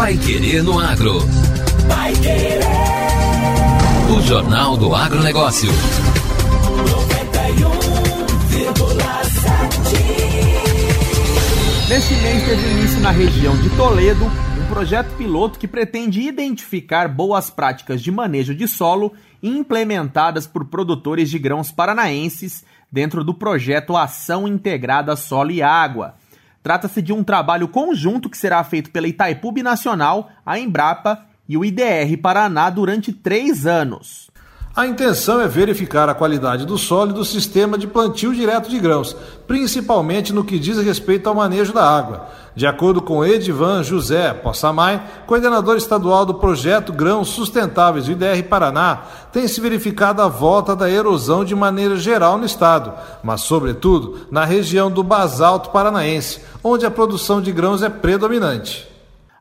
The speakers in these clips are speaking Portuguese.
Pai Querer no Agro. Pai Querer. O Jornal do Agronegócio. 91,7. Neste mês teve início na região de Toledo um projeto piloto que pretende identificar boas práticas de manejo de solo implementadas por produtores de grãos paranaenses dentro do projeto Ação Integrada Solo e Água. Trata-se de um trabalho conjunto que será feito pela Itaipu Nacional, a Embrapa e o IDR Paraná durante três anos. A intenção é verificar a qualidade do solo e do sistema de plantio direto de grãos, principalmente no que diz respeito ao manejo da água. De acordo com Edivan José Possamay, coordenador estadual do projeto Grãos Sustentáveis do IDR Paraná, tem se verificado a volta da erosão de maneira geral no estado, mas, sobretudo, na região do basalto paranaense, onde a produção de grãos é predominante.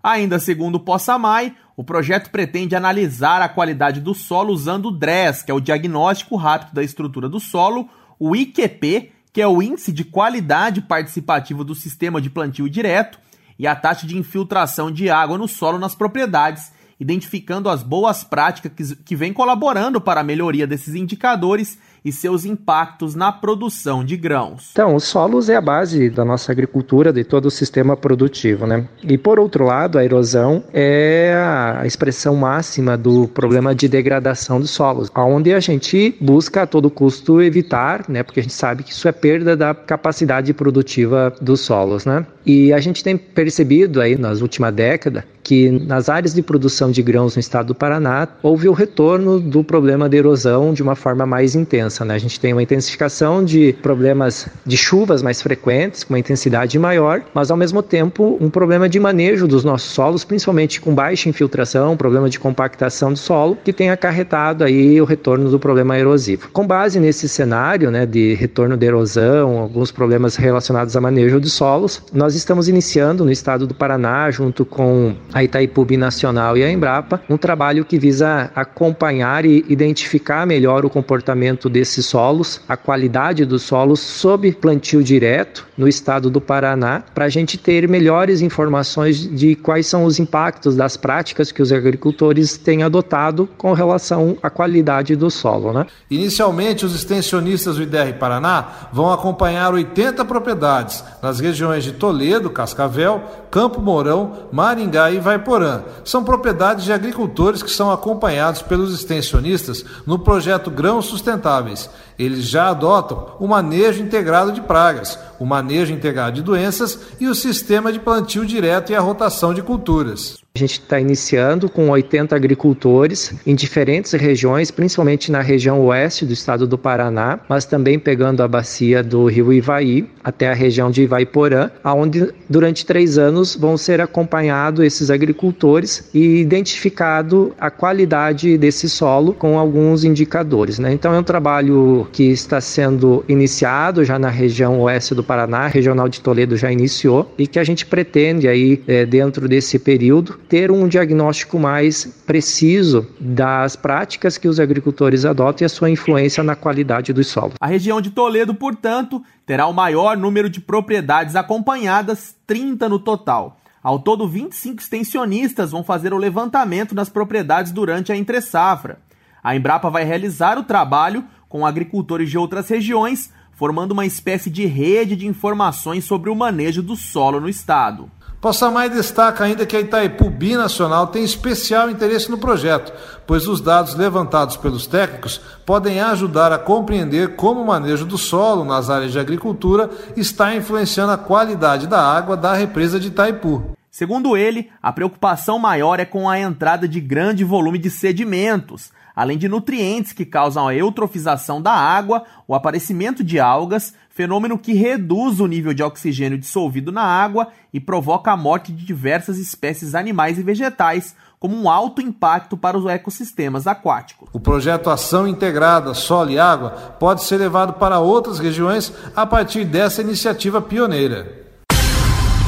Ainda segundo Possamay, o projeto pretende analisar a qualidade do solo usando o DRES, que é o Diagnóstico Rápido da Estrutura do Solo, o IQP, que é o Índice de Qualidade Participativo do Sistema de Plantio Direto, e a taxa de infiltração de água no solo nas propriedades, identificando as boas práticas que vêm colaborando para a melhoria desses indicadores e seus impactos na produção de grãos. Então, os solos é a base da nossa agricultura, de todo o sistema produtivo, né? E por outro lado, a erosão é a expressão máxima do problema de degradação dos solos, onde a gente busca a todo custo evitar, né? Porque a gente sabe que isso é perda da capacidade produtiva dos solos, né? E a gente tem percebido aí nas últimas décadas que nas áreas de produção de grãos no estado do Paraná houve o retorno do problema de erosão de uma forma mais intensa. Né? A gente tem uma intensificação de problemas de chuvas mais frequentes, com uma intensidade maior, mas ao mesmo tempo um problema de manejo dos nossos solos, principalmente com baixa infiltração, problema de compactação do solo, que tem acarretado aí o retorno do problema erosivo. Com base nesse cenário né, de retorno de erosão, alguns problemas relacionados a manejo de solos, nós estamos iniciando no estado do Paraná, junto com a Itaipu Nacional e a Embrapa, um trabalho que visa acompanhar e identificar melhor o comportamento desses solos, a qualidade dos solos sob plantio direto no estado do Paraná, para a gente ter melhores informações de quais são os impactos das práticas que os agricultores têm adotado com relação à qualidade do solo. Né? Inicialmente, os extensionistas do IDR Paraná vão acompanhar 80 propriedades nas regiões de Toledo, Cascavel, Campo Mourão, Maringá e Vaiporã. São propriedades de agricultores que são acompanhados pelos extensionistas no projeto Grãos Sustentáveis. Eles já adotam o manejo integrado de pragas, o manejo integrado de doenças e o sistema de plantio direto e a rotação de culturas. A gente está iniciando com 80 agricultores em diferentes regiões, principalmente na região oeste do estado do Paraná, mas também pegando a bacia do rio Ivaí até a região de Ivaiporã, onde durante três anos vão ser acompanhados esses agricultores e identificado a qualidade desse solo com alguns indicadores. Né? Então é um trabalho que está sendo iniciado já na região oeste do Paraná, a regional de Toledo já iniciou e que a gente pretende aí é, dentro desse período ter um diagnóstico mais preciso das práticas que os agricultores adotam e a sua influência na qualidade dos solos. A região de Toledo, portanto, terá o maior número de propriedades acompanhadas, 30 no total. Ao todo, 25 extensionistas vão fazer o levantamento nas propriedades durante a entre-safra. A Embrapa vai realizar o trabalho com agricultores de outras regiões, formando uma espécie de rede de informações sobre o manejo do solo no estado. Possamay destaca ainda que a Itaipu Binacional tem especial interesse no projeto, pois os dados levantados pelos técnicos podem ajudar a compreender como o manejo do solo nas áreas de agricultura está influenciando a qualidade da água da represa de Itaipu. Segundo ele, a preocupação maior é com a entrada de grande volume de sedimentos, além de nutrientes que causam a eutrofização da água, o aparecimento de algas, fenômeno que reduz o nível de oxigênio dissolvido na água e provoca a morte de diversas espécies animais e vegetais, como um alto impacto para os ecossistemas aquáticos. O projeto Ação Integrada Solo e Água pode ser levado para outras regiões a partir dessa iniciativa pioneira.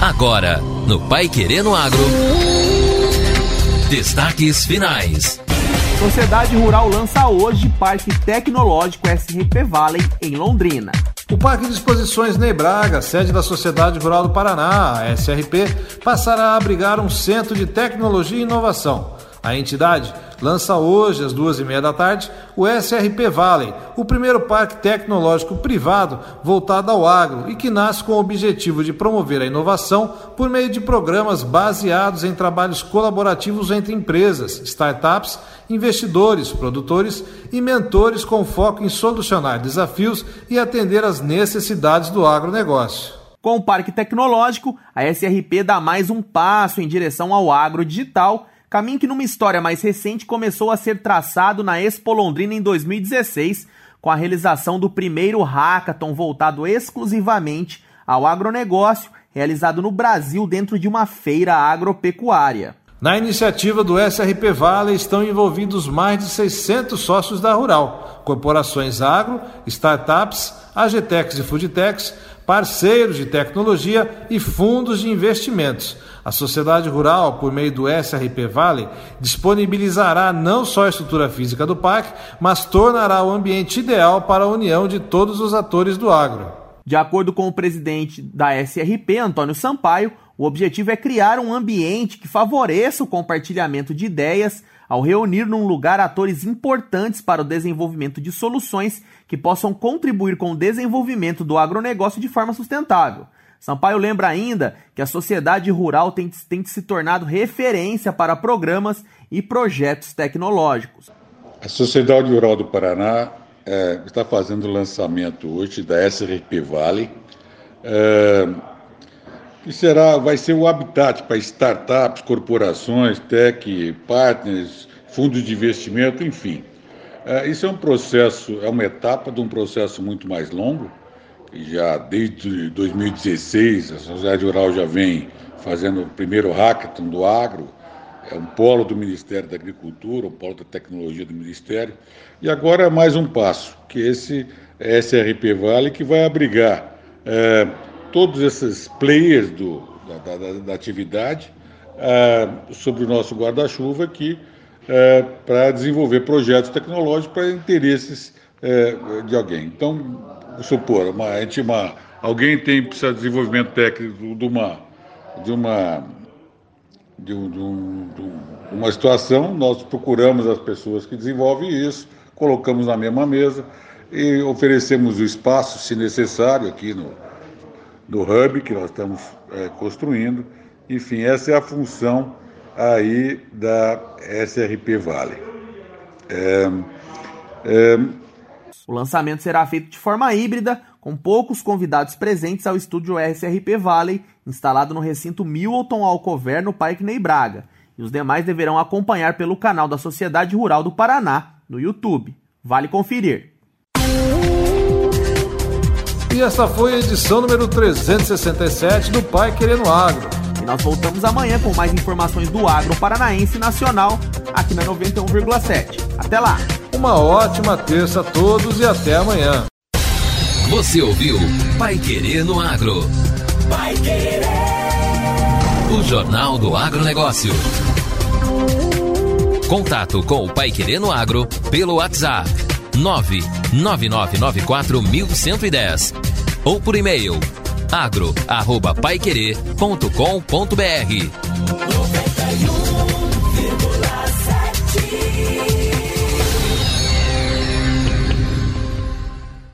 Agora, no Pai Querendo Agro. Destaques finais. Sociedade Rural lança hoje Parque Tecnológico SRP Valley em Londrina. O Parque de Exposições Ney Braga, sede da Sociedade Rural do Paraná, a SRP, passará a abrigar um centro de tecnologia e inovação. A entidade lança hoje, às duas e meia da tarde, o SRP Valley, o primeiro parque tecnológico privado voltado ao agro e que nasce com o objetivo de promover a inovação por meio de programas baseados em trabalhos colaborativos entre empresas, startups, investidores, produtores e mentores com foco em solucionar desafios e atender às necessidades do agronegócio. Com o Parque Tecnológico, a SRP dá mais um passo em direção ao agro digital Caminho que numa história mais recente começou a ser traçado na Expo Londrina em 2016, com a realização do primeiro hackathon voltado exclusivamente ao agronegócio, realizado no Brasil dentro de uma feira agropecuária. Na iniciativa do SRP Vale estão envolvidos mais de 600 sócios da Rural, corporações agro, startups, AGTEX e Foodtex, parceiros de tecnologia e fundos de investimentos a sociedade rural, por meio do SRP Vale, disponibilizará não só a estrutura física do parque, mas tornará o ambiente ideal para a união de todos os atores do agro. De acordo com o presidente da SRP, Antônio Sampaio, o objetivo é criar um ambiente que favoreça o compartilhamento de ideias ao reunir num lugar atores importantes para o desenvolvimento de soluções que possam contribuir com o desenvolvimento do agronegócio de forma sustentável. Sampaio lembra ainda que a sociedade rural tem, tem se tornado referência para programas e projetos tecnológicos. A Sociedade Rural do Paraná é, está fazendo o lançamento hoje da SRP Vale, é, que será, vai ser o habitat para startups, corporações, tech, partners, fundos de investimento, enfim. É, isso é um processo, é uma etapa de um processo muito mais longo, já desde 2016 a Sociedade Rural já vem fazendo o primeiro hackathon do agro, é um polo do Ministério da Agricultura, um polo da tecnologia do Ministério, e agora é mais um passo, que esse SRP Vale, que vai abrigar é, todos esses players do, da, da, da atividade é, sobre o nosso guarda-chuva aqui, é, para desenvolver projetos tecnológicos para interesses é, de alguém. Então, supor, uma, a gente, uma, alguém tem precisa de desenvolvimento técnico de uma, de uma, de, um, de, um, de uma situação, nós procuramos as pessoas que desenvolvem isso, colocamos na mesma mesa e oferecemos o espaço, se necessário, aqui no, no hub que nós estamos é, construindo. Enfim, essa é a função aí da SRP Vale. É, é, o lançamento será feito de forma híbrida, com poucos convidados presentes ao estúdio SRP Valley, instalado no recinto Milton Alcover, no Parque Ney Braga. E os demais deverão acompanhar pelo canal da Sociedade Rural do Paraná, no YouTube. Vale conferir. E essa foi a edição número 367 do Pai Querendo Agro. E nós voltamos amanhã com mais informações do agro paranaense nacional, aqui na 91,7. Até lá! Uma ótima terça a todos e até amanhã. Você ouviu Pai Querer no Agro. Pai Querer. O Jornal do Agronegócio. Contato com o Pai Querer no Agro pelo WhatsApp 999941110 ou por e-mail agro@paiquerer.com.br.